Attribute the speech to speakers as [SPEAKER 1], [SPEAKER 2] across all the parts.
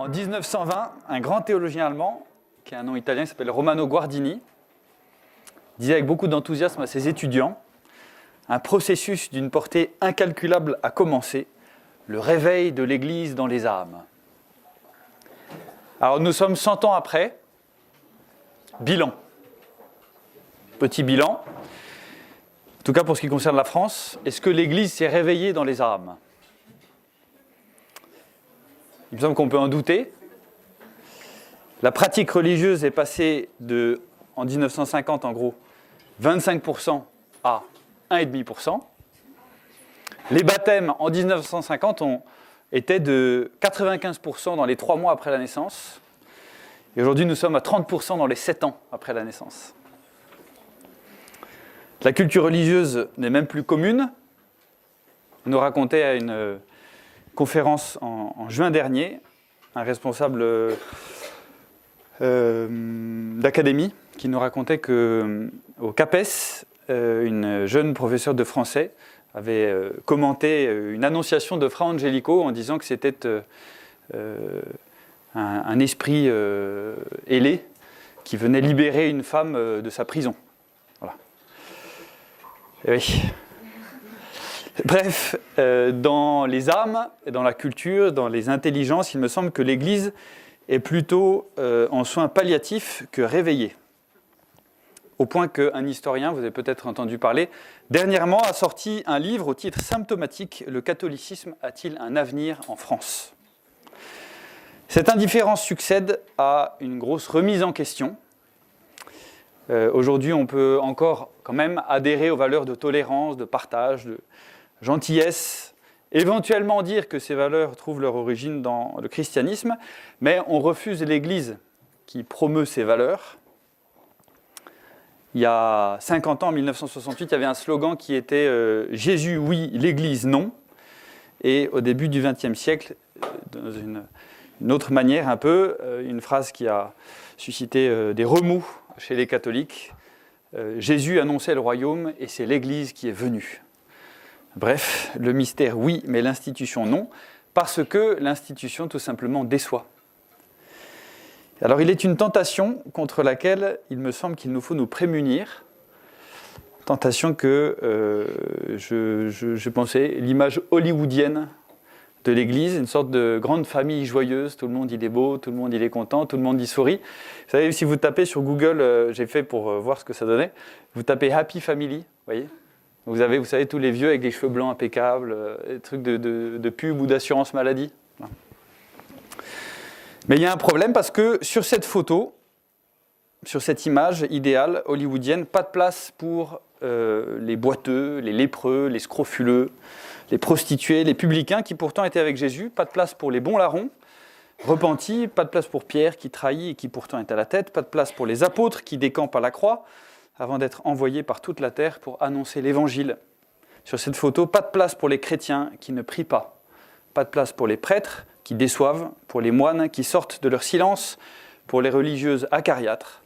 [SPEAKER 1] En 1920, un grand théologien allemand, qui a un nom italien, s'appelle Romano Guardini, disait avec beaucoup d'enthousiasme à ses étudiants Un processus d'une portée incalculable a commencé, le réveil de l'Église dans les âmes. Alors nous sommes 100 ans après, bilan. Petit bilan. En tout cas pour ce qui concerne la France, est-ce que l'Église s'est réveillée dans les âmes? Il me semble qu'on peut en douter. La pratique religieuse est passée de, en 1950 en gros, 25% à 1,5%. Les baptêmes en 1950 ont été de 95% dans les 3 mois après la naissance. Et aujourd'hui, nous sommes à 30% dans les 7 ans après la naissance. La culture religieuse n'est même plus commune. On nous racontait à une euh, conférence en, juin dernier un responsable euh, d'académie qui nous racontait que euh, au CAPES, une jeune professeure de français avait commenté une annonciation de Fra Angelico en disant que c'était un, esprit ailé qui venait libérer une femme de sa prison. Eh oui. Bref, euh, dans les âmes, dans la culture, dans les intelligences, il me semble que l'Église est plutôt euh, en soins palliatifs que réveillée. Au point qu'un historien, vous avez peut-être entendu parler, dernièrement a sorti un livre au titre symptomatique Le catholicisme a-t-il un avenir en France? Cette indifférence succède à une grosse remise en question euh, aujourd'hui, on peut encore quand même adhérer aux valeurs de tolérance, de partage, de gentillesse, éventuellement dire que ces valeurs trouvent leur origine dans le christianisme, mais on refuse l'Église qui promeut ces valeurs. Il y a 50 ans, en 1968, il y avait un slogan qui était euh, Jésus oui, l'Église non. Et au début du XXe siècle, euh, dans une, autre manière un peu, une phrase qui a suscité des remous chez les catholiques. Euh, Jésus annonçait le royaume et c'est l'Église qui est venue. Bref, le mystère oui, mais l'institution non, parce que l'institution tout simplement déçoit. Alors il est une tentation contre laquelle il me semble qu'il nous faut nous prémunir. Tentation que euh, je, pensais l'image hollywoodienne de l'Église, une sorte de grande famille joyeuse, tout le monde il est beau, tout le monde il est content, tout le monde y sourit. Vous savez, si vous tapez sur Google, euh, j'ai fait pour euh, voir ce que ça donnait, vous tapez Happy Family, voyez? Vous avez, vous savez, tous les vieux avec des cheveux blancs impeccables, euh, des trucs de, de pub ou d'assurance maladie. Mais il y a un problème parce que sur cette photo, sur cette image idéale hollywoodienne, pas de place pour les boiteux, les lépreux, les scrofuleux, les prostituées, les publicains qui pourtant étaient avec Jésus, pas de place pour les bons larrons, repentis, pas de place pour Pierre qui trahit et qui pourtant est à la tête, pas de place pour les apôtres qui décampent à la croix avant d'être envoyés par toute la terre pour annoncer l'évangile. Sur cette photo, pas de place pour les chrétiens qui ne prient pas, pas de place pour les prêtres qui déçoivent, pour les moines qui sortent de leur silence, pour les religieuses acariâtres.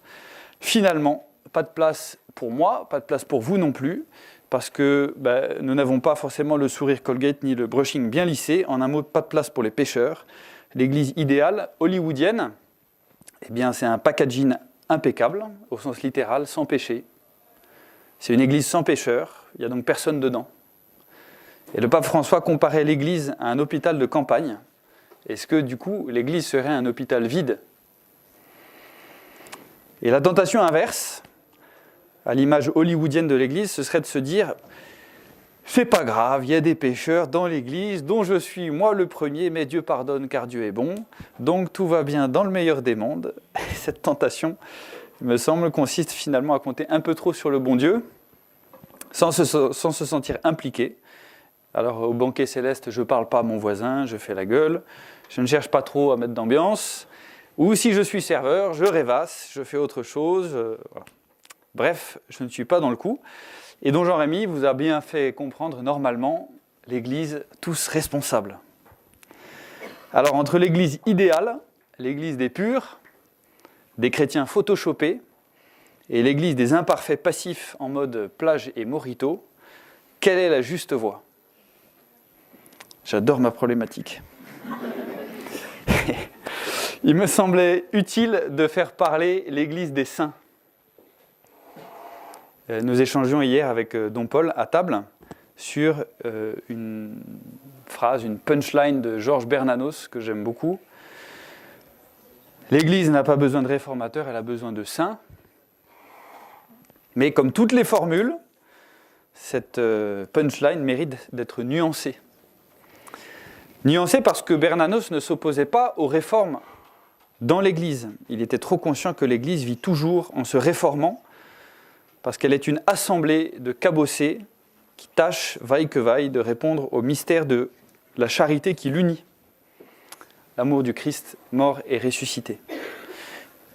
[SPEAKER 1] Finalement, pas de place pour moi, pas de place pour vous non plus, parce que ben, nous n'avons pas forcément le sourire Colgate ni le brushing bien lissé. En un mot, pas de place pour les pêcheurs. L'église idéale, hollywoodienne, eh bien, c'est un packaging impeccable, au sens littéral, sans péché. C'est une église sans pécheurs, il n'y a donc personne dedans. Et le pape François comparait l'église à un hôpital de campagne. Est-ce que du coup, l'église serait un hôpital vide? Et la tentation inverse, à l'image hollywoodienne de l'Église, ce serait de se dire c'est pas grave, il y a des pécheurs dans l'Église dont je suis moi le premier, mais Dieu pardonne car Dieu est bon, donc tout va bien dans le meilleur des mondes. Et cette tentation, il me semble, consiste finalement à compter un peu trop sur le bon Dieu, sans se, sentir impliqué. Alors au banquet céleste, je parle pas à mon voisin, je fais la gueule, je ne cherche pas trop à mettre d'ambiance, ou si je suis serveur, je rêvasse, je fais autre chose. Euh. Bref, je ne suis pas dans le coup. Et dont Jean-Rémy vous a bien fait comprendre normalement l'Église tous responsables. Alors entre l'Église idéale, l'Église des purs, des chrétiens photoshopés, et l'Église des imparfaits passifs en mode plage et morito, quelle est la juste voie? J'adore ma problématique. Il me semblait utile de faire parler l'Église des saints. Euh, nous échangions hier avec euh, Don Paul à table sur euh, une phrase, une punchline de Georges Bernanos que j'aime beaucoup. L'Église n'a pas besoin de réformateurs, elle a besoin de saints. Mais comme toutes les formules, cette punchline mérite d'être nuancée. Nuancée parce que Bernanos ne s'opposait pas aux réformes dans l'Église. Il était trop conscient que l'Église vit toujours en se réformant, parce qu'elle est une assemblée de cabossés qui tâchent, vaille que vaille, de répondre au mystère de la charité qui l'unit, l'amour du Christ mort et ressuscité.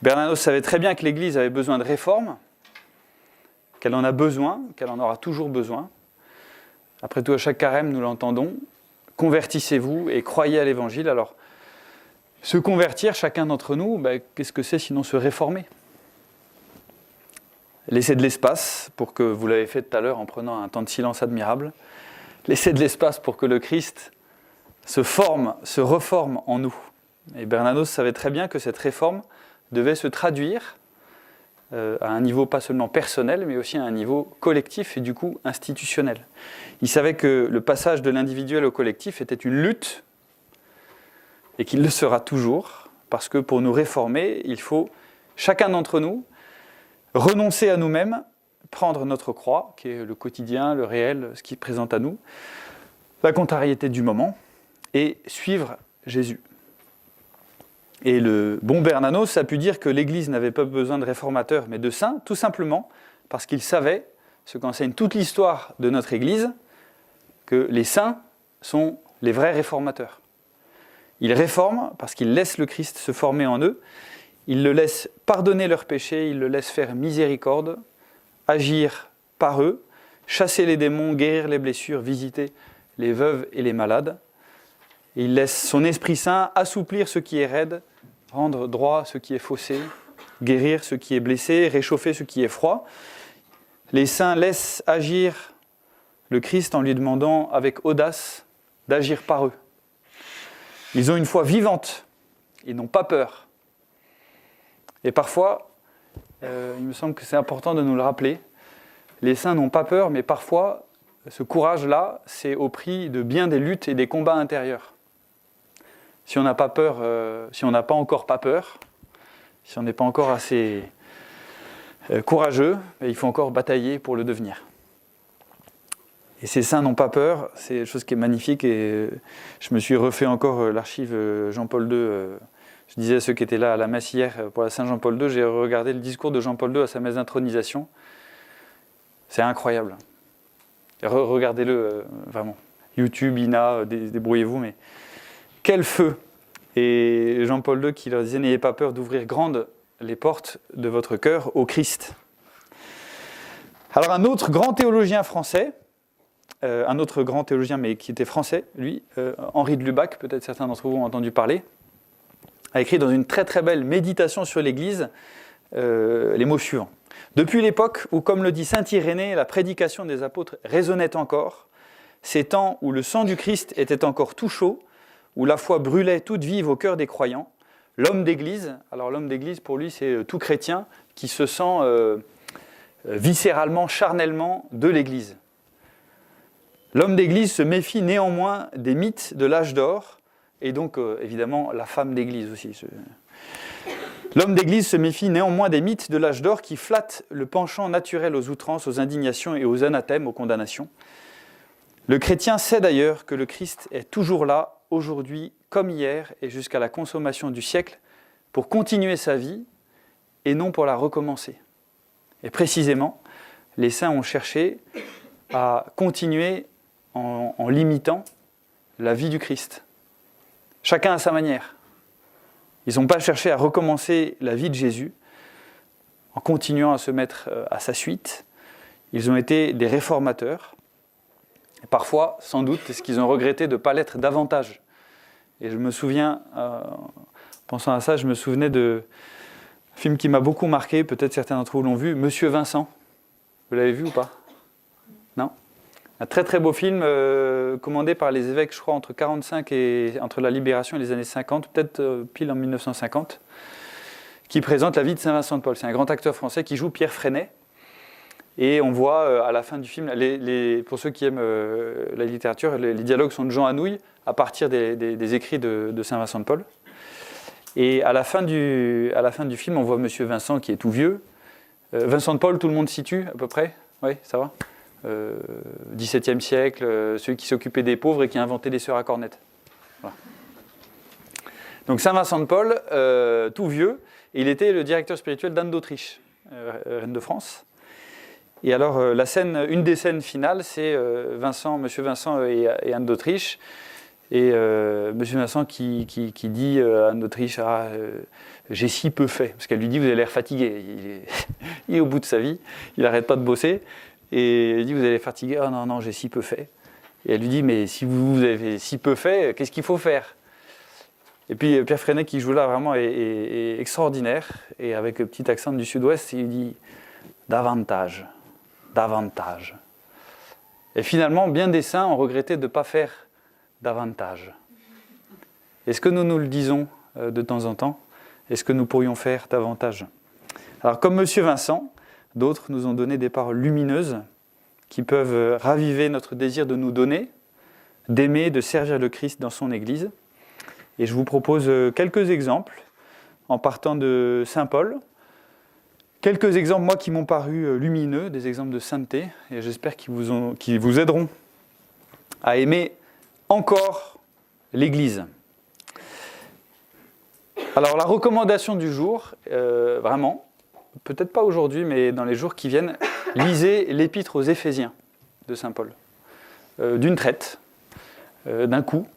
[SPEAKER 1] Bernanos savait très bien que l'Église avait besoin de réformes, qu'elle en a besoin, qu'elle en aura toujours besoin. Après tout, à chaque carême, nous l'entendons, convertissez-vous et croyez à l'Évangile. Alors, se convertir, chacun d'entre nous, ben, qu'est-ce que c'est sinon se réformer? Laisser de l'espace pour que, vous l'avez fait tout à l'heure en prenant un temps de silence admirable, laisser de l'espace pour que le Christ se forme, se reforme en nous. Et Bernanos savait très bien que cette réforme devait se traduire euh, à un niveau pas seulement personnel, mais aussi à un niveau collectif et du coup institutionnel. Il savait que le passage de l'individuel au collectif était une lutte et qu'il le sera toujours, parce que pour nous réformer, il faut, chacun d'entre nous, renoncer à nous-mêmes, prendre notre croix, qui est le quotidien, le réel, ce qui présente à nous, la contrariété du moment, et suivre Jésus. Et le bon Bernanos a pu dire que l'Église n'avait pas besoin de réformateurs, mais de saints, tout simplement parce qu'il savait, ce qu'enseigne toute l'histoire de notre Église, que les saints sont les vrais réformateurs. Ils réforment parce qu'ils laissent le Christ se former en eux, ils le laissent pardonner leurs péchés, ils le laissent faire miséricorde, agir par eux, chasser les démons, guérir les blessures, visiter les veuves et les malades. il laisse son Esprit Saint assouplir ce qui est raide, rendre droit ce qui est faussé, guérir ce qui est blessé, réchauffer ce qui est froid. Les saints laissent agir le Christ en lui demandant avec audace d'agir par eux. Ils ont une foi vivante, ils n'ont pas peur. Et parfois, euh, il me semble que c'est important de nous le rappeler, les saints n'ont pas peur, mais parfois, ce courage-là, c'est au prix de bien des luttes et des combats intérieurs. Si on n'a pas peur, euh, si on n'a pas encore pas peur, si on n'est pas encore assez euh, courageux, ben, il faut encore batailler pour le devenir. Et ces saints n'ont pas peur, c'est une chose qui est magnifique. Et je me suis refait encore l'archive Jean-Paul II. Euh, je disais à ceux qui étaient là à la messe hier pour la Saint-Jean-Paul II, j'ai regardé le discours de Jean-Paul II à sa messe d'intronisation. C'est incroyable. Regardez-le vraiment. YouTube, INA, débrouillez-vous, mais quel feu Et Jean-Paul II qui leur disait N'ayez pas peur d'ouvrir grandes les portes de votre cœur au Christ. Alors, un autre grand théologien français, euh, un autre grand théologien, mais qui était français, lui, euh, Henri de Lubac, peut-être certains d'entre vous ont entendu parler, a écrit dans une très très belle méditation sur l'Église euh, les mots suivants. Depuis l'époque où, comme le dit saint Irénée, la prédication des apôtres résonnait encore, ces temps où le sang du Christ était encore tout chaud, où la foi brûlait toute vive au cœur des croyants, l'homme d'Église, alors l'homme d'Église pour lui c'est tout chrétien qui se sent viscéralement, charnellement de l'Église. L'homme d'Église se méfie néanmoins des mythes de l'âge d'or, et donc euh, évidemment la femme d'Église aussi. L'homme d'Église se méfie néanmoins des mythes de l'âge d'or qui flattent le penchant naturel aux outrances, aux indignations et aux anathèmes, aux condamnations. Le chrétien sait d'ailleurs que le Christ est toujours là, aujourd'hui comme hier et jusqu'à la consommation du siècle, pour continuer sa vie et non pour la recommencer. Et précisément, les saints ont cherché à continuer en, limitant la vie du Christ. Chacun à sa manière. Ils n'ont pas cherché à recommencer la vie de Jésus en continuant à se mettre euh, à sa suite. Ils ont été des réformateurs. Parfois, sans doute, est-ce qu'ils ont regretté de ne pas l'être davantage. Et je me souviens, euh, pensant à ça, je me souvenais de un film qui m'a beaucoup marqué, peut-être certains d'entre vous l'ont vu, Monsieur Vincent. Vous l'avez vu ou pas? Un très très beau film euh, commandé par les évêques, je crois, entre 45 et entre la Libération et les années 50, peut-être euh, pile en 1950, qui présente la vie de Saint Vincent de Paul. C'est un grand acteur français qui joue Pierre Freinet. Et on voit euh, à la fin du film, pour ceux qui aiment la littérature, les, dialogues sont de Jean Anouilh à partir des, écrits de, Saint Vincent de Paul. Et à la, fin du, film, on voit Monsieur Vincent qui est tout vieux. Vincent de Paul, tout le monde situe à peu près? Oui, ça va? XVIIe siècle, euh, celui qui s'occupait des pauvres et qui a inventé les sœurs à cornettes. Donc Saint Vincent de Paul, euh, tout vieux, il était le directeur spirituel d'Anne d'Autriche, reine de France. Et alors la scène, une des scènes finales, c'est Vincent, Monsieur Vincent et, Anne d'Autriche. Et Monsieur Vincent qui, dit à Anne d'Autriche ah, J'ai si peu fait. Parce qu'elle lui dit Vous avez l'air fatigué. Il est, au bout de sa vie, il n'arrête pas de bosser. Et elle dit, vous allez fatiguer Ah non, non, j'ai si peu fait. Et elle lui dit, mais si vous avez si peu fait, qu'est-ce qu'il faut faire? Et puis Pierre Freinet, qui joue là, vraiment est, extraordinaire. Et avec le petit accent du sud-ouest, il dit, davantage, davantage. Et finalement, bien des saints ont regretté de ne pas faire davantage. Est-ce que nous nous le disons euh, de temps en temps? Est-ce que nous pourrions faire davantage? Alors, comme Monsieur Vincent, D'autres nous ont donné des paroles lumineuses qui peuvent raviver notre désir de nous donner, d'aimer, de servir le Christ dans son Église. Et je vous propose euh, quelques exemples en partant de Saint Paul. Quelques exemples, moi, qui m'ont paru euh, lumineux, des exemples de sainteté, et j'espère qu'ils vous, aideront à aimer encore l'Église. Alors la recommandation du jour, euh, vraiment, peut-être pas aujourd'hui, mais dans les jours qui viennent, lisez l'épître aux Éphésiens de Saint Paul, euh, d'une traite, euh, d'un coup.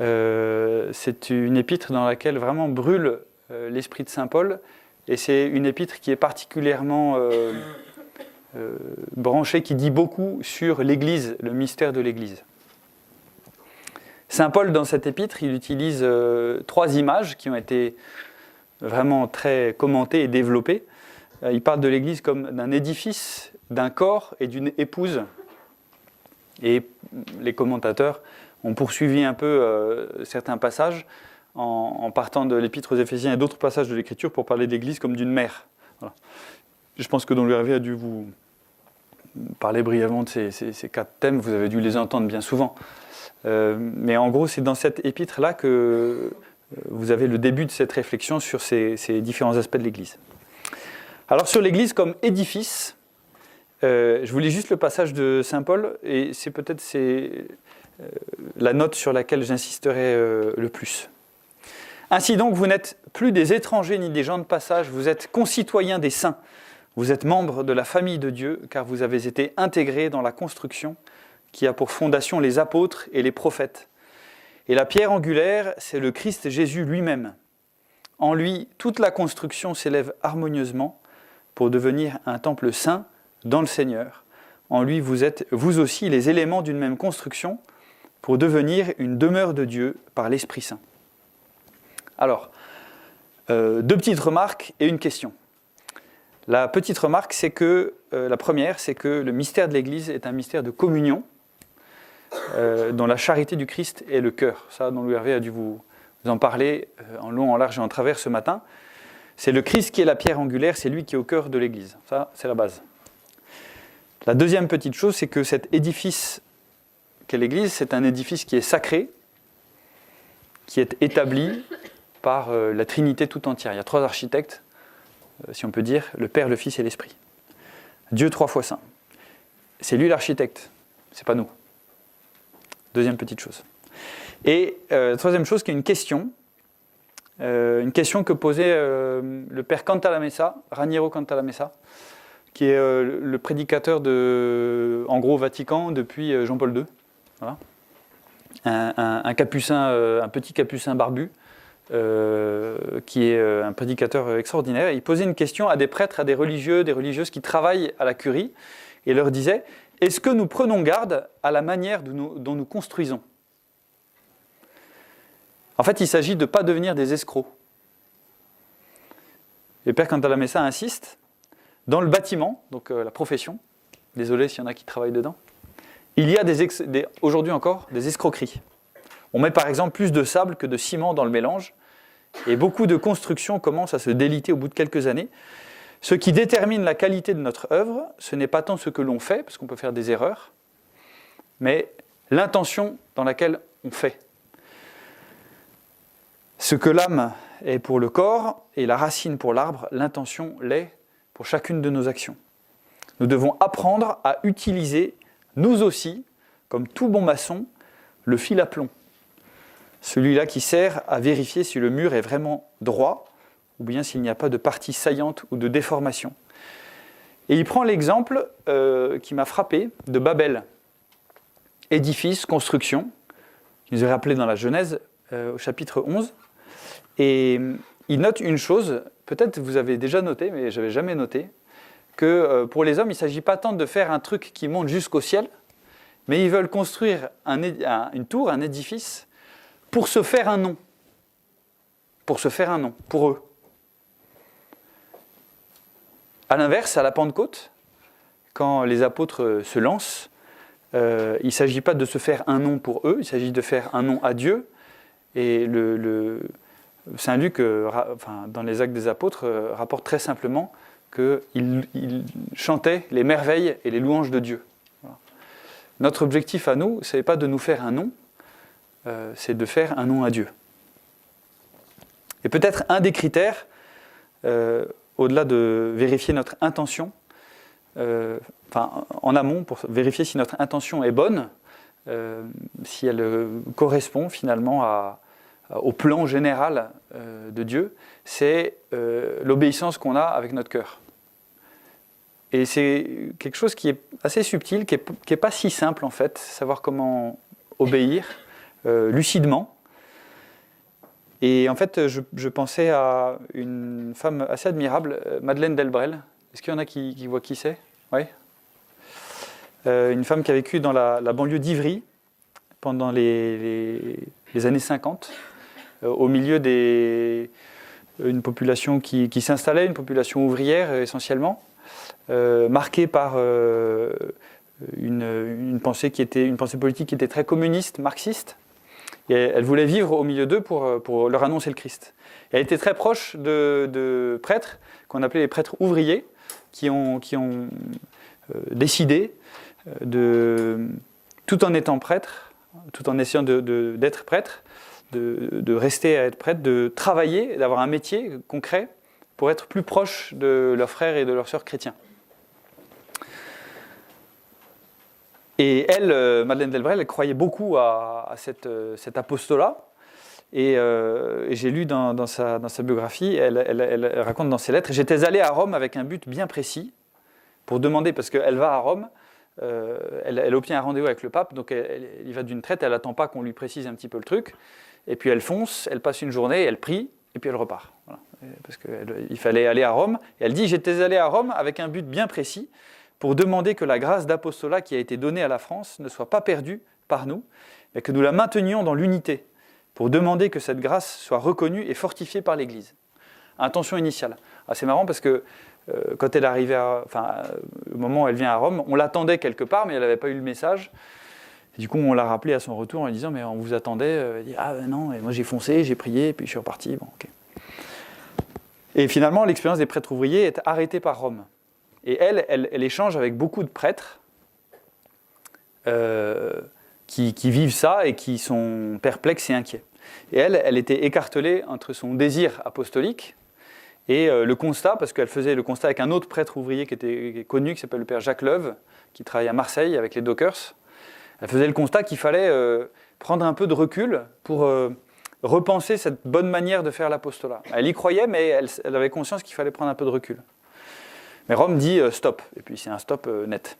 [SPEAKER 1] Euh, c'est une épître dans laquelle vraiment brûle l'esprit de Saint Paul, et c'est une épître qui est particulièrement branchée, qui dit beaucoup sur l'Église, le mystère de l'Église. Saint Paul, dans cette épître, il utilise trois images qui ont été vraiment très commentées et développées. Euh, il parle de l'Église comme d'un édifice, d'un corps et d'une épouse. Et les commentateurs ont poursuivi un peu euh, certains passages en, partant de l'Épître aux Éphésiens et d'autres passages de l'Écriture pour parler de l'Église comme d'une mère. Je pense que Don Louis a dû vous parler brièvement de ces, quatre thèmes, vous avez dû les entendre bien souvent. Euh, mais en gros, c'est dans cette épître-là que vous avez le début de cette réflexion sur ces différents aspects de l'Église. Alors sur l'Église comme édifice, euh, je vous lis juste le passage de Saint Paul, et c'est peut-être euh, la note sur laquelle j'insisterai euh, le plus. Ainsi donc, vous n'êtes plus des étrangers ni des gens de passage, vous êtes concitoyens des saints, vous êtes membres de la famille de Dieu, car vous avez été intégrés dans la construction qui a pour fondation les apôtres et les prophètes. Et la pierre angulaire, c'est le Christ Jésus lui-même. En lui, toute la construction s'élève harmonieusement pour devenir un temple saint dans le Seigneur. En lui, vous êtes vous aussi les éléments d'une même construction pour devenir une demeure de Dieu par l'Esprit Saint. Alors, euh, deux petites remarques et une question. La petite remarque, c'est que euh, la première, c'est que le mystère de l'Église est un mystère de communion, euh, dont la charité du Christ est le cœur. Ça, dont Louis Hervé a dû vous, vous en parler en long, en large et en travers ce matin. C'est le Christ qui est la pierre angulaire, c'est lui qui est au cœur de l'Église. Ça, c'est la base. La deuxième petite chose, c'est que cet édifice qu'est l'Église, c'est un édifice qui est sacré, qui est établi par euh, la Trinité tout entière. Il y a trois architectes, euh, si on peut dire, le Père, le Fils et l'Esprit. Dieu trois fois saint. C'est lui l'architecte, c'est pas nous. Deuxième petite chose. Et euh, troisième chose, qui est une question, euh, une question que posait euh, le père Cantalamessa, Raniero Cantalamessa, qui est euh, le prédicateur de, en gros, Vatican depuis Jean-Paul II. Un, petit capucin barbu, qui est un prédicateur extraordinaire. Il posait une question à des prêtres, à des religieux, des religieuses qui travaillent à la curie, et leur disait Est-ce que nous prenons garde à la manière dont nous construisons? En fait, il s'agit de ne pas devenir des escrocs. Et Père Cantalamessa insiste, dans le bâtiment, donc euh, la profession, désolé s'il y en a qui travaillent dedans, Il y a aujourd'hui encore des escroqueries. On met par exemple plus de sable que de ciment dans le mélange, et beaucoup de constructions commencent à se déliter au bout de quelques années. Ce qui détermine la qualité de notre œuvre, ce n'est pas tant ce que l'on fait, parce qu'on peut faire des erreurs, mais l'intention dans laquelle on fait. Ce que l'âme est pour le corps et la racine pour l'arbre, l'intention l'est pour chacune de nos actions. Nous devons apprendre à utiliser, nous aussi, comme tout bon maçon, le fil à plomb. Celui-là qui sert à vérifier si le mur est vraiment droit ou bien s'il n'y a pas de partie saillante ou de déformation. Et il prend l'exemple euh, qui m'a frappé de Babel. Édifice, construction, qui nous est rappelé dans la Genèse euh, au chapitre 11. Et il note une chose, peut-être vous avez déjà noté, mais je n'avais jamais noté, que euh, pour les hommes, il ne s'agit pas tant de faire un truc qui monte jusqu'au ciel, mais ils veulent construire une tour, un édifice, pour se faire un nom. Pour se faire un nom, pour eux. A l'inverse, à la Pentecôte, quand les apôtres se lancent, euh, il ne s'agit pas de se faire un nom pour eux, il s'agit de faire un nom à Dieu. Et le Luc, euh, dans les actes des apôtres, euh, rapporte très simplement qu'il il chantait les merveilles et les louanges de Dieu. Notre objectif à nous, ce n'est pas de nous faire un nom, euh, c'est de faire un nom à Dieu. Et peut-être un des critères, au-delà de vérifier notre intention, en amont, pour vérifier si notre intention est bonne, si elle correspond finalement à, au plan général euh, de Dieu, c'est euh, l'obéissance qu'on a avec notre cœur. Et c'est quelque chose qui est assez subtil, qui n'est pas si simple en fait, savoir comment obéir lucidement. Et en fait, je, pensais à une femme assez admirable, Madeleine Delbrel. Est-ce qu'il y en a qui, voient qui c'est? Oui Une femme qui a vécu dans la, banlieue d'Ivry pendant les, années 50 euh, au milieu d'une population qui, s'installait, une population ouvrière euh, essentiellement, euh, marquée par une, pensée une politique qui était très communiste, marxiste. Elle voulait vivre au milieu d'eux pour, leur annoncer le Christ. elle était très proche de, prêtres qu'on appelait les prêtres ouvriers, qui ont, décidé, de, tout en étant prêtres, tout en essayant d'être prêtres, de, rester à être prêtre, de travailler, d'avoir un métier concret pour être plus proche de leurs frères et de leurs sœurs chrétiens. Et elle, euh, Madeleine Delbrel, elle croyait beaucoup à, euh, cet apostolat. Euh, et, j'ai lu dans, sa, biographie, elle, raconte dans ses lettres, j'étais allé à Rome avec un but bien précis, pour demander, parce qu'elle va à Rome, elle, obtient un rendez-vous avec le pape, donc elle, y va d'une traite, elle n'attend pas qu'on lui précise un petit peu le truc et puis elle fonce, elle passe une journée, elle prie, et puis elle repart. Parce qu'il fallait aller à Rome. Et elle dit, j'étais allé à Rome avec un but bien précis, pour demander que la grâce d'apostolat qui a été donnée à la France ne soit pas perdue par nous, mais que nous la maintenions dans l'unité, pour demander que cette grâce soit reconnue et fortifiée par l'Église. Intention initiale. Ah, c'est marrant parce que euh, quand elle arrivait enfin, au moment où elle vient à Rome, on l'attendait quelque part, mais elle n'avait pas eu le message du coup, on l'a rappelé à son retour en lui disant Mais on vous attendait. Euh, il dit Ah ben non, moi j'ai foncé, j'ai prié, puis je suis reparti. Bon, Et finalement, l'expérience des prêtres ouvriers est arrêtée par Rome. Et elle, elle, échange avec beaucoup de prêtres euh, qui, vivent ça et qui sont perplexes et inquiets. Et elle, elle était écartelée entre son désir apostolique et euh, le constat, parce qu'elle faisait le constat avec un autre prêtre ouvrier qui était connu, qui s'appelle le père Jacques Leuve, qui travaille à Marseille avec les Dockers elle faisait le constat qu'il fallait euh, prendre un peu de recul pour euh, repenser cette bonne manière de faire l'apostolat. Elle y croyait, mais elle, avait conscience qu'il fallait prendre un peu de recul. Mais Rome dit euh, stop, et puis c'est un stop net.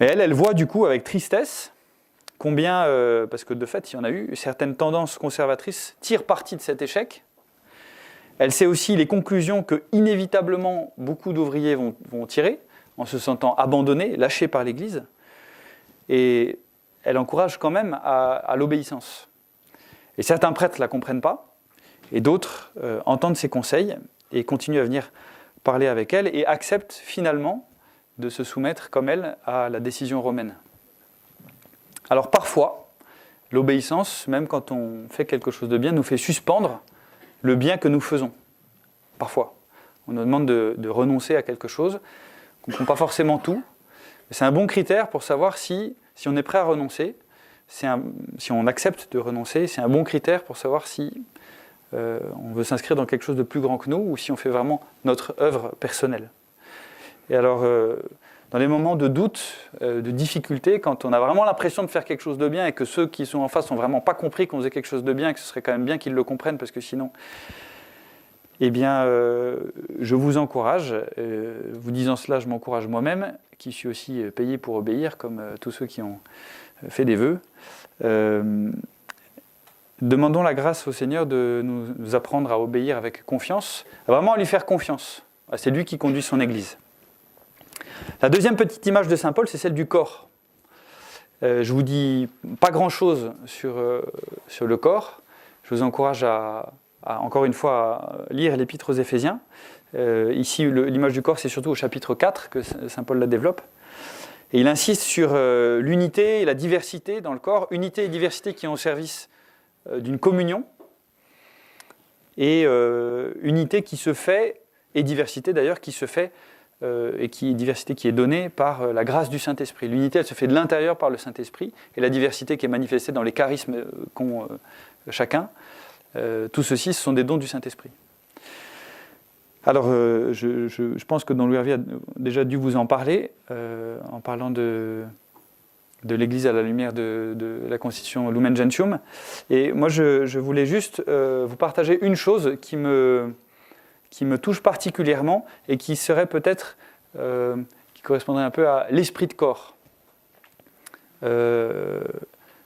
[SPEAKER 1] Mais elle, elle voit du coup avec tristesse combien, parce que de fait, il y en a eu, certaines tendances conservatrices tirent parti de cet échec. Elle sait aussi les conclusions que inévitablement beaucoup d'ouvriers vont tirer en se sentant abandonnés, lâchés par l'Église. Et elle encourage quand même à, l'obéissance. Et certains prêtres ne la comprennent pas, et d'autres entendent ses conseils et continuent à venir parler avec elle et acceptent finalement de se soumettre, comme elle, à la décision romaine. Alors parfois, l'obéissance, même quand on fait quelque chose de bien, nous fait suspendre le bien que nous faisons. Parfois. On nous demande de, renoncer à quelque chose. On ne comprend pas forcément tout. C'est un bon critère pour savoir si, si on est prêt à renoncer, si on accepte de renoncer, c'est un bon critère pour savoir si euh, on veut s'inscrire dans quelque chose de plus grand que nous ou si on fait vraiment notre œuvre personnelle. Et alors, euh, dans les moments de doute, euh, de difficulté, quand on a vraiment l'impression de faire quelque chose de bien et que ceux qui sont en face n'ont vraiment pas compris qu'on faisait quelque chose de bien et que ce serait quand même bien qu'ils le comprennent parce que sinon, eh bien, je vous encourage, vous disant cela, je m'encourage moi-même, qui suis aussi payé pour obéir, comme tous ceux qui ont fait des vœux. Demandons la grâce au Seigneur de nous apprendre à obéir avec confiance, vraiment à lui faire confiance. Ah, c'est lui qui conduit son Église. La deuxième petite image de Saint Paul, c'est celle du corps. Euh, je vous dis pas grand-chose sur, euh, sur le corps. Je vous encourage à, encore une fois, à lire l'épître aux Éphésiens. Euh, ici, l'image du corps, c'est surtout au chapitre 4 que Saint Paul la développe. Et il insiste sur l'unité et la diversité dans le corps, unité et diversité qui ont au service euh, d'une communion et euh, unité qui se fait, et diversité d'ailleurs, qui se fait, euh, et qui diversité qui est donnée par la grâce du Saint-Esprit. L'unité, elle se fait de l'intérieur par le Saint-Esprit, et la diversité qui est manifestée dans les charismes qu'ont chacun, tout ceci, ce sont des dons du Saint-Esprit. Alors, je, je, pense que Don Louis Hervé a déjà dû vous en parler, en parlant de, l'Église à la lumière de, la Constitution Lumen Gentium. Et moi, je, voulais juste euh, vous partager une chose qui me, touche particulièrement et qui serait peut-être, euh, qui correspondrait un peu à l'esprit de corps. Euh,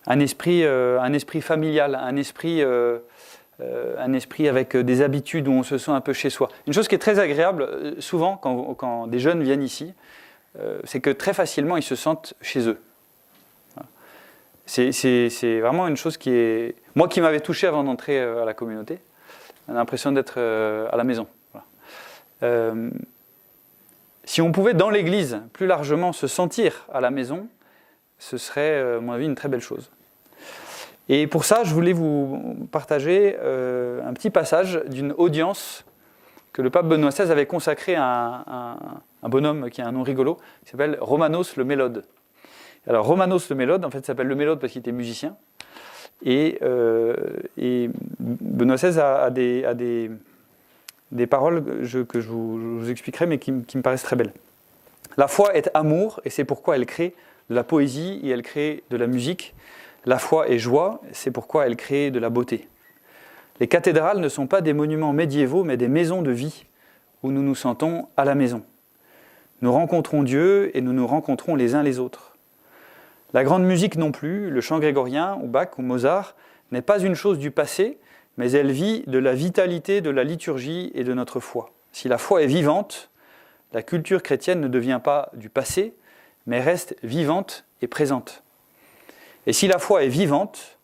[SPEAKER 1] un esprit familial, un esprit, un esprit avec des habitudes où on se sent un peu chez soi. Une chose qui est très agréable, souvent, quand, des jeunes viennent ici, c'est que très facilement, ils se sentent chez eux. C'est vraiment une chose qui est. Moi qui m'avais touché avant d'entrer euh, à la communauté, j'ai l'impression d'être euh, à la maison. Euh, si on pouvait, dans l'Église, plus largement se sentir à la maison, ce serait, à mon avis, une très belle chose. Et pour ça, je voulais vous partager un petit passage d'une audience que le pape Benoît XVI avait consacrée à un, bonhomme qui a un nom rigolo, qui s'appelle Romanos le Mélode. Alors Romanos le Mélode, en fait, s'appelle le Mélode parce qu'il était musicien. Et, euh, Benoît XVI a, des, paroles que je vous, expliquerai, mais qui, me paraissent très belles. La foi est amour, et c'est pourquoi elle crée de la poésie et elle crée de la musique. La foi est joie, c'est pourquoi elle crée de la beauté. Les cathédrales ne sont pas des monuments médiévaux, mais des maisons de vie où nous nous sentons à la maison. Nous rencontrons Dieu et nous nous rencontrons les uns les autres. La grande musique non plus, le chant grégorien ou Bach ou Mozart, n'est pas une chose du passé, mais elle vit de la vitalité de la liturgie et de notre foi. Si la foi est vivante, la culture chrétienne ne devient pas du passé, mais reste vivante et présente. Et si la foi est vivante,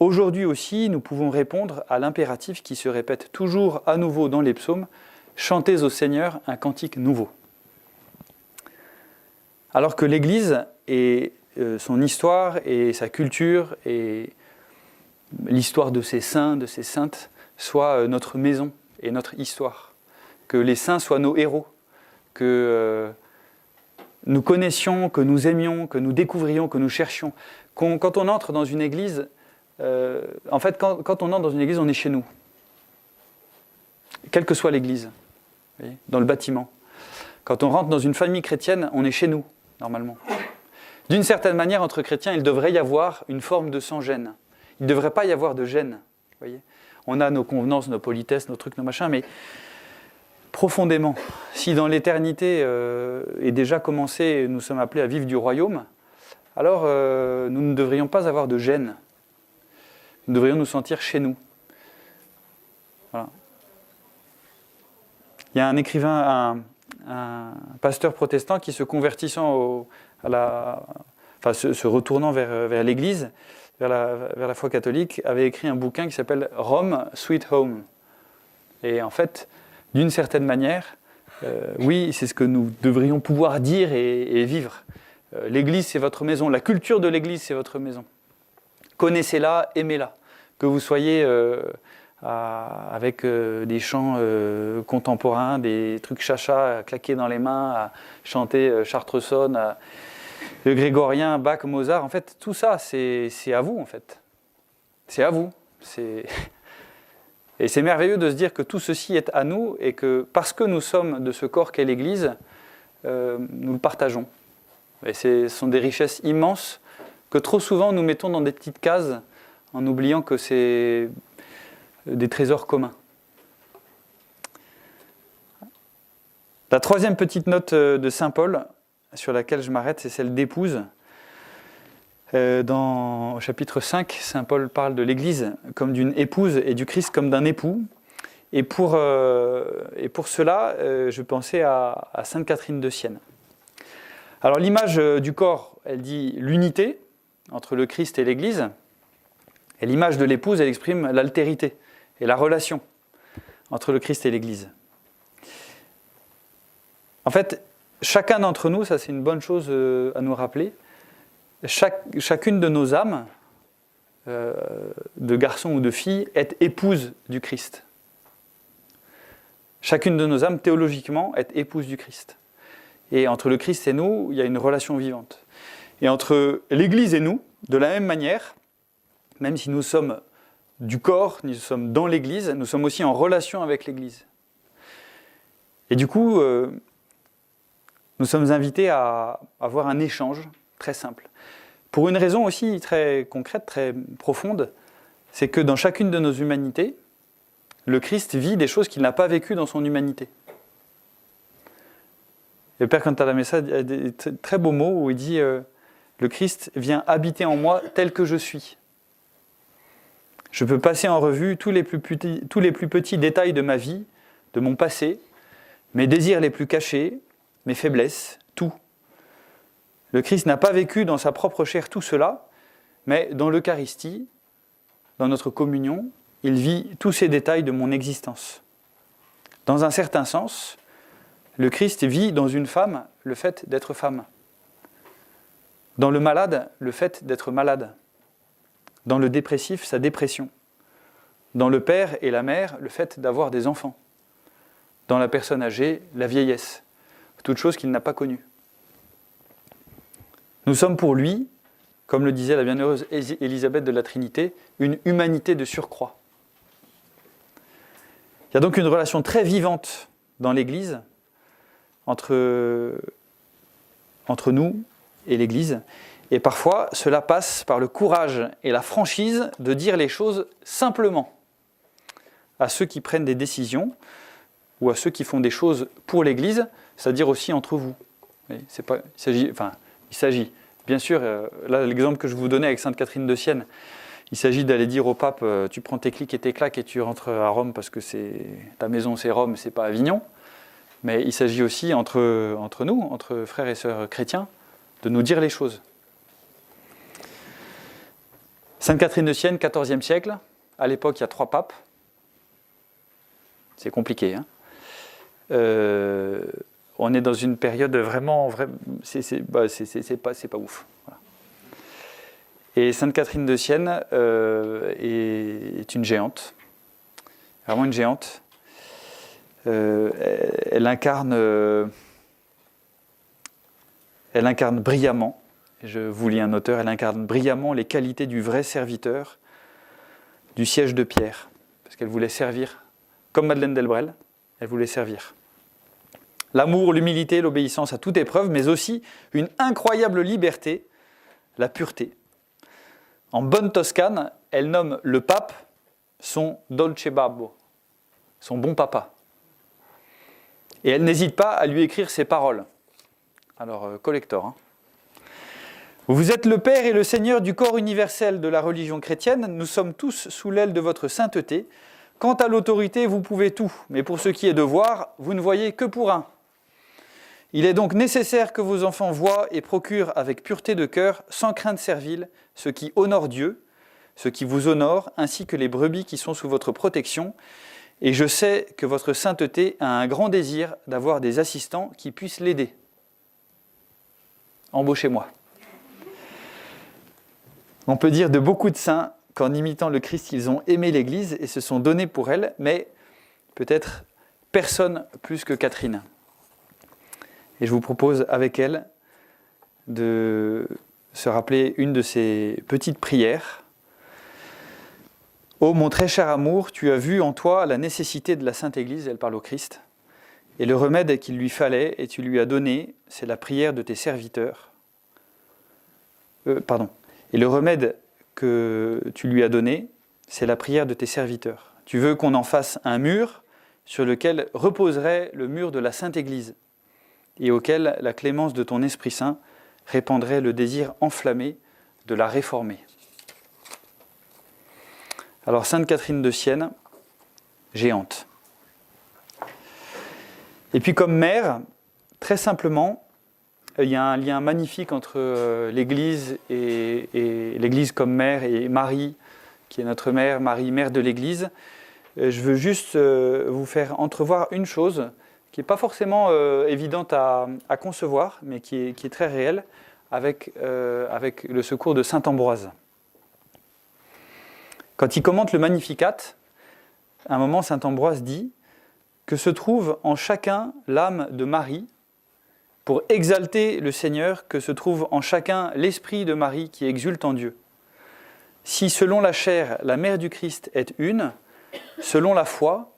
[SPEAKER 1] aujourd'hui aussi nous pouvons répondre à l'impératif qui se répète toujours à nouveau dans les psaumes, chantez au Seigneur un cantique nouveau. Alors que l'Église est euh, son histoire et sa culture et l'histoire de ses saints, de ses saintes, soit euh, notre maison et notre histoire. Que les saints soient nos héros, que euh, nous connaissions, que nous aimions, que nous découvrions, que nous cherchions. Quand on entre dans une église, en fait, quand, on entre dans une église, on est chez nous. Quelle que soit l'église, dans le bâtiment. Quand on rentre dans une famille chrétienne, on est chez nous, normalement. D'une certaine manière, entre chrétiens, il devrait y avoir une forme de sans-gêne. Il ne devrait pas y avoir de gêne. Voyez On a nos convenances, nos politesses, nos trucs, nos machins, mais profondément, si dans l'éternité euh, est déjà commencé, nous sommes appelés à vivre du royaume, alors euh, nous ne devrions pas avoir de gêne. Nous devrions nous sentir chez nous. Voilà. Il y a un écrivain, un, pasteur protestant qui se convertissant enfin, se, retournant vers, l'Église, vers la, vers la foi catholique, avait écrit un bouquin qui s'appelle Rome, Sweet Home. Et en fait, d'une certaine manière, Euh, oui, c'est ce que nous devrions pouvoir dire et, vivre. Euh, L'Église, c'est votre maison. La culture de l'Église, c'est votre maison. Connaissez-la, aimez-la. Que vous soyez avec des chants contemporains, des trucs chacha à claquer dans les mains, à chanter Chartreson, le grégorien, Bach, Mozart. En fait, tout ça, c'est à vous, en fait. C'est à vous. Et c'est merveilleux de se dire que tout ceci est à nous et que parce que nous sommes de ce corps qu'est l'Église, euh, nous le partageons. Et ce sont des richesses immenses que trop souvent nous mettons dans des petites cases en oubliant que c'est des trésors communs. La troisième petite note euh, de Saint Paul sur laquelle je m'arrête, c'est celle d'épouse. Euh, dans, au chapitre 5, Saint Paul parle de l'Église comme d'une épouse et du Christ comme d'un époux. Et pour, euh, cela, je pensais à, Sainte Catherine de Sienne. Alors l'image du corps, elle dit l'unité entre le Christ et l'Église. Et l'image de l'épouse, elle exprime l'altérité et la relation entre le Christ et l'Église. En fait, chacun d'entre nous, ça c'est une bonne chose à nous rappeler, chacune de nos âmes, euh, de garçons ou de filles, est épouse du Christ. Chacune de nos âmes, théologiquement, est épouse du Christ. Et entre le Christ et nous, il y a une relation vivante. Et entre l'Église et nous, de la même manière, même si nous sommes du corps, nous sommes dans l'Église, nous sommes aussi en relation avec l'Église. Et du coup, euh, nous sommes invités à avoir un échange très simple. Pour une raison aussi très concrète, très profonde, c'est que dans chacune de nos humanités, le Christ vit des choses qu'il n'a pas vécues dans son humanité. Le Père Cantalamessa a des très beaux mots où il dit euh, Le Christ vient habiter en moi tel que je suis. Je peux passer en revue tous les plus petits détails de ma vie, de mon passé, mes désirs les plus cachés, mes faiblesses, tout. Le Christ n'a pas vécu dans sa propre chair tout cela, mais dans l'Eucharistie, dans notre communion, il vit tous ces détails de mon existence. Dans un certain sens, le Christ vit dans une femme le fait d'être femme. Dans le malade, le fait d'être malade. Dans le dépressif, sa dépression. Dans le père et la mère, le fait d'avoir des enfants. Dans la personne âgée, la vieillesse. Toute chose qu'il n'a pas connue. Nous sommes pour lui, comme le disait la bienheureuse Élisabeth de la Trinité, une humanité de surcroît. Il y a donc une relation très vivante dans l'Église entre, entre nous et l'Église. Et parfois, cela passe par le courage et la franchise de dire les choses simplement à ceux qui prennent des décisions ou à ceux qui font des choses pour l'Église, c'est-à-dire aussi entre vous. Pas, il s'agit, enfin, bien sûr, euh, là l'exemple que je vous donnais avec Sainte Catherine de Sienne, il s'agit d'aller dire au pape, euh, tu prends tes clics et tes claques et tu rentres à Rome parce que ta maison c'est Rome, c'est pas Avignon. Mais il s'agit aussi entre, nous, entre frères et sœurs chrétiens, de nous dire les choses. Sainte Catherine de Sienne, 14e siècle. À l'époque, il y a trois papes. C'est compliqué. Hein euh, on est dans une période vraiment, c'est bah, pas, pas ouf. Et Sainte Catherine de Sienne euh, est, une géante, vraiment une géante. Euh, elle incarne, euh, elle incarne brillamment. Je vous lis un auteur. Elle incarne brillamment les qualités du vrai serviteur du siège de Pierre, parce qu'elle voulait servir, comme Madeleine Delbrel, elle voulait servir l'amour, l'humilité, l'obéissance à toute épreuve, mais aussi une incroyable liberté, la pureté. En bonne toscane, elle nomme le pape son dolce babbo, son bon papa. Et elle n'hésite pas à lui écrire ses paroles. Alors, euh, collector. Hein. Vous êtes le Père et le Seigneur du corps universel de la religion chrétienne, nous sommes tous sous l'aile de votre sainteté. Quant à l'autorité, vous pouvez tout, mais pour ce qui est de voir, vous ne voyez que pour un. Il est donc nécessaire que vos enfants voient et procurent avec pureté de cœur, sans crainte servile, ce qui honore Dieu, ce qui vous honore, ainsi que les brebis qui sont sous votre protection, Et je sais que votre sainteté a un grand désir d'avoir des assistants qui puissent l'aider. Embauchez-moi. On peut dire de beaucoup de saints qu'en imitant le Christ, ils ont aimé l'Église et se sont donnés pour elle, mais peut-être personne plus que Catherine. Et je vous propose avec elle de se rappeler une de ces petites prières. Ô mon très cher amour, tu as vu en toi la nécessité de la Sainte Église, elle parle au Christ, et le remède qu'il lui fallait, et tu lui as donné, c'est la prière de tes serviteurs. Euh, pardon. Et le remède que tu lui as donné, c'est la prière de tes serviteurs. Tu veux qu'on en fasse un mur sur lequel reposerait le mur de la Sainte Église, et auquel la clémence de ton Esprit Saint répandrait le désir enflammé de la réformer. Alors Sainte Catherine de Sienne, géante. Et puis comme mère, très simplement, il y a un lien magnifique entre euh, l'Église et, l'Église comme mère et Marie, qui est notre mère, Marie, mère de l'Église. Euh, je veux juste euh, vous faire entrevoir une chose qui n'est pas forcément évidente à, concevoir, mais qui est, très réelle, avec, avec le secours de Saint Ambroise. Quand il commente le Magnificat, à un moment, Saint Ambroise dit que se trouve en chacun l'âme de Marie, pour exalter le Seigneur que se trouve en chacun l'esprit de Marie qui exulte en Dieu. Si selon la chair la mère du Christ est une, selon la foi,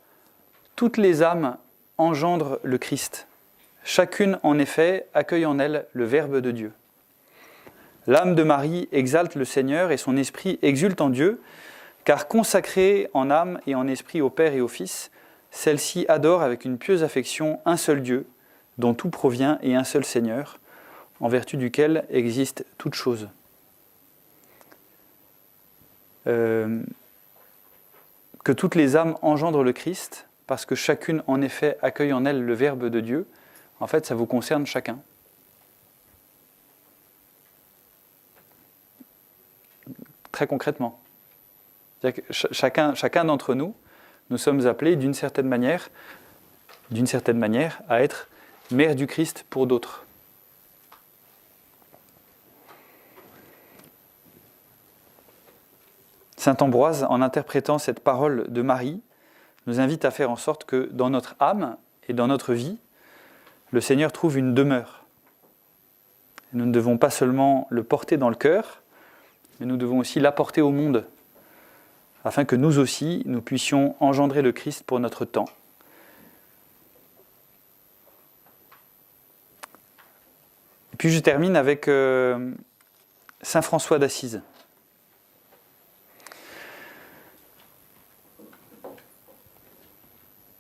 [SPEAKER 1] toutes les âmes engendrent le Christ. Chacune, en effet, accueille en elle le Verbe de Dieu. L'âme de Marie exalte le Seigneur et son esprit exulte en Dieu, car consacrée en âme et en esprit au Père et au Fils, celle-ci adore avec une pieuse affection un seul Dieu, dont tout provient, et un seul Seigneur, en vertu duquel existe toute chose. Euh, que toutes les âmes engendrent le Christ, parce que chacune en effet accueille en elle le Verbe de Dieu, en fait ça vous concerne chacun. Très concrètement. Que chacun, chacun d'entre nous, nous sommes appelés d'une certaine manière, d'une certaine manière, à être mère du Christ pour d'autres. Saint Ambroise, en interprétant cette parole de Marie, nous invite à faire en sorte que dans notre âme et dans notre vie, le Seigneur trouve une demeure. Nous ne devons pas seulement le porter dans le cœur, mais nous devons aussi l'apporter au monde, afin que nous aussi, nous puissions engendrer le Christ pour notre temps puis je termine avec euh, Saint François d'Assise.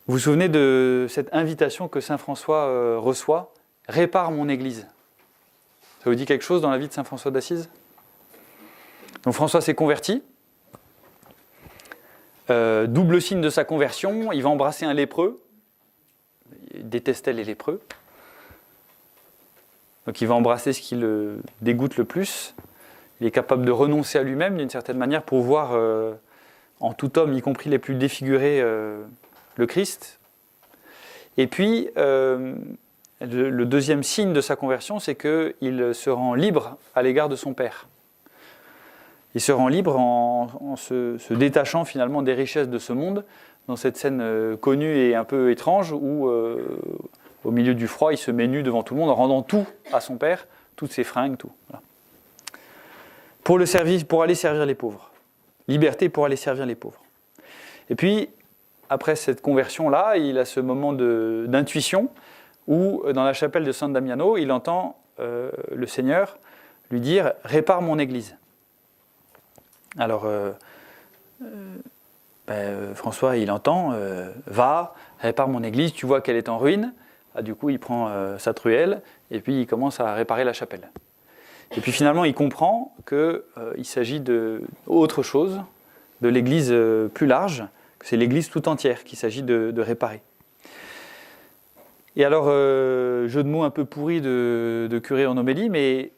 [SPEAKER 1] Vous vous souvenez de cette invitation que Saint François euh, reçoit? Répare mon Église. Ça vous dit quelque chose dans la vie de Saint François d'Assise? Donc François s'est converti. Euh, double signe de sa conversion, il va embrasser un lépreux. Il détestait les lépreux. Donc il va embrasser ce qui le dégoûte le plus. Il est capable de renoncer à lui-même d'une certaine manière pour voir euh, en tout homme, y compris les plus défigurés, euh, le Christ. Et puis, le, deuxième signe de sa conversion, c'est qu'il se rend libre à l'égard de son Père. Il se rend libre en, se, détachant finalement des richesses de ce monde, dans cette scène connue et un peu étrange où au milieu du froid, il se met nu devant tout le monde en rendant tout à son père, toutes ses fringues, tout. Pour, aller servir les pauvres. Liberté pour aller servir les pauvres. Et puis, après cette conversion-là, il a ce moment d'intuition où, dans la chapelle de San Damiano, il entend euh, le Seigneur lui dire Répare mon église. Alors, euh, euh, ben, François, il entend Va, répare mon église, tu vois qu'elle est en ruine. Ah, du coup, il prend euh, sa truelle et puis il commence à réparer la chapelle. Et puis finalement, il comprend qu'il euh, s'agit d'autre chose, de l'église euh, plus large, que c'est l'église tout entière qu'il s'agit de, réparer. Et alors, jeu de mots un peu pourri de, de curé en homélie, mais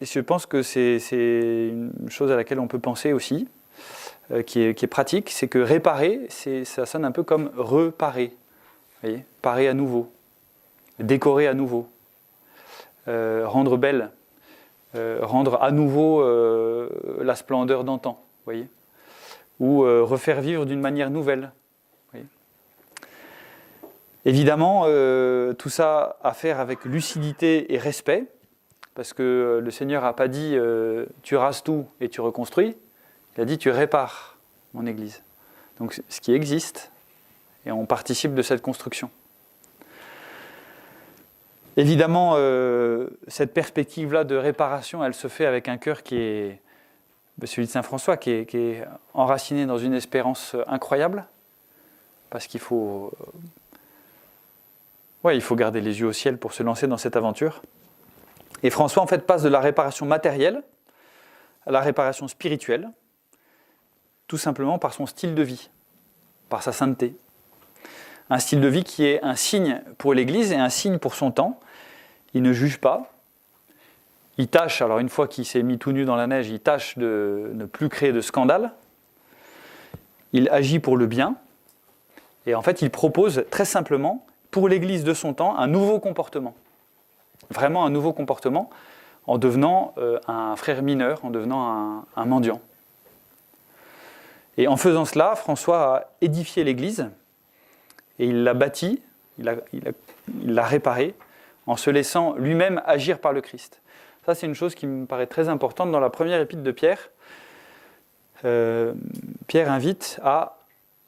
[SPEAKER 1] je pense que c'est une chose à laquelle on peut penser aussi. euh, qui, est, pratique, c'est que réparer, ça sonne un peu comme reparer. Vous voyez Parer à nouveau, décorer à nouveau, euh, rendre belle, rendre à nouveau la splendeur d'antan, voyez Ou refaire vivre d'une manière nouvelle. Évidemment, tout ça à faire avec lucidité et respect, parce que le Seigneur n'a pas dit tu rases tout et tu reconstruis, il a dit Tu répares mon Église. Donc ce qui existe, et on participe de cette construction. Évidemment, euh, cette perspective-là de réparation, elle se fait avec un cœur qui est bah, celui de Saint François, qui est, enraciné dans une espérance incroyable, parce qu'il faut, euh, ouais, il faut garder les yeux au ciel pour se lancer dans cette aventure. Et François, en fait, passe de la réparation matérielle à la réparation spirituelle, tout simplement par son style de vie, par sa sainteté. Un style de vie qui est un signe pour l'Église et un signe pour son temps. Il ne juge pas. Il tâche, alors une fois qu'il s'est mis tout nu dans la neige, il tâche de ne plus créer de scandale. Il agit pour le bien. Et en fait, il propose très simplement, pour l'Église de son temps, un nouveau comportement. Vraiment un nouveau comportement en devenant euh, un frère mineur, en devenant un mendiant. Et en faisant cela, François a édifié l'Église et il l'a bâtie, il l'a réparée en se laissant lui-même agir par le Christ. Ça, c'est une chose qui me paraît très importante dans la première épître de Pierre. Euh, Pierre invite à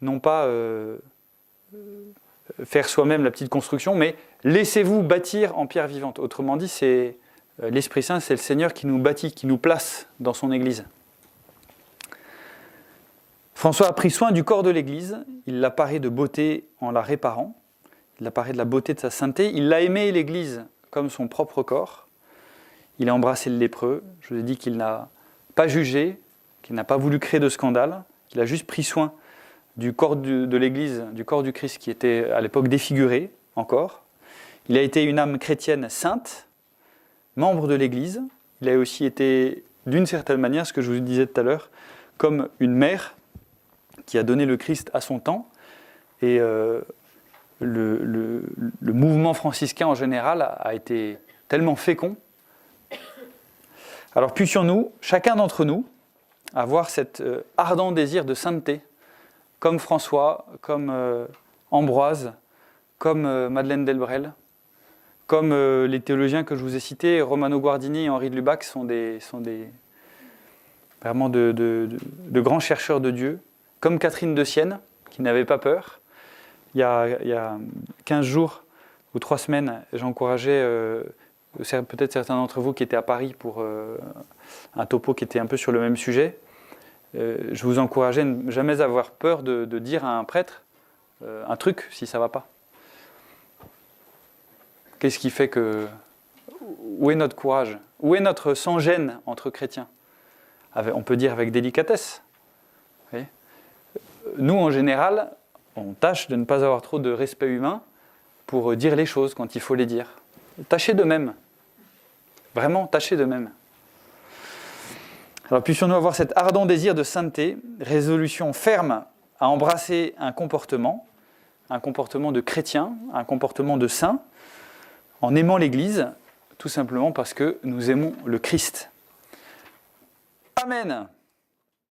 [SPEAKER 1] non pas euh, faire soi-même la petite construction, mais laissez-vous bâtir en pierre vivante. Autrement dit, c'est euh, l'Esprit Saint, c'est le Seigneur qui nous bâtit, qui nous place dans son Église. François a pris soin du corps de l'Église, il l'a paré de beauté en la réparant, il l'a paré de la beauté de sa sainteté, il l'a aimé l'Église comme son propre corps, il a embrassé le lépreux, je vous ai dit qu'il n'a pas jugé, qu'il n'a pas voulu créer de scandale, qu'il a juste pris soin du corps de l'Église, du corps du Christ qui était à l'époque défiguré encore. Il a été une âme chrétienne sainte, membre de l'Église. Il a aussi été, d'une certaine manière, ce que je vous disais tout à l'heure, comme une mère qui a donné le Christ à son temps. Et euh, le, mouvement franciscain en général a, été tellement fécond. Alors puissions-nous, chacun d'entre nous, avoir cet euh, ardent désir de sainteté, comme François, comme euh, Ambroise, comme Madeleine Delbrel, comme les théologiens que je vous ai cités, Romano Guardini et Henri de Lubac sont des, sont des vraiment de grands chercheurs de Dieu, comme Catherine de Sienne, qui n'avait pas peur. Il y, a, 15 jours ou 3 semaines, j'encourageais euh, peut-être certains d'entre vous qui étaient à Paris pour euh, un topo qui était un peu sur le même sujet. Euh, je vous encourageais à ne jamais avoir peur de, dire à un prêtre un truc si ça ne va pas. Qu'est-ce qui fait que. Où est notre courage? Où est notre sans-gêne entre chrétiens? On peut dire avec délicatesse nous, en général, on tâche de ne pas avoir trop de respect humain pour dire les choses quand il faut les dire. Tâchez de même. Vraiment, tâchez de même. Alors puissions-nous avoir cet ardent désir de sainteté, résolution ferme à embrasser un comportement, un comportement de chrétien, un comportement de saint, en aimant l'Église, tout simplement parce que nous aimons le Christ. Amen.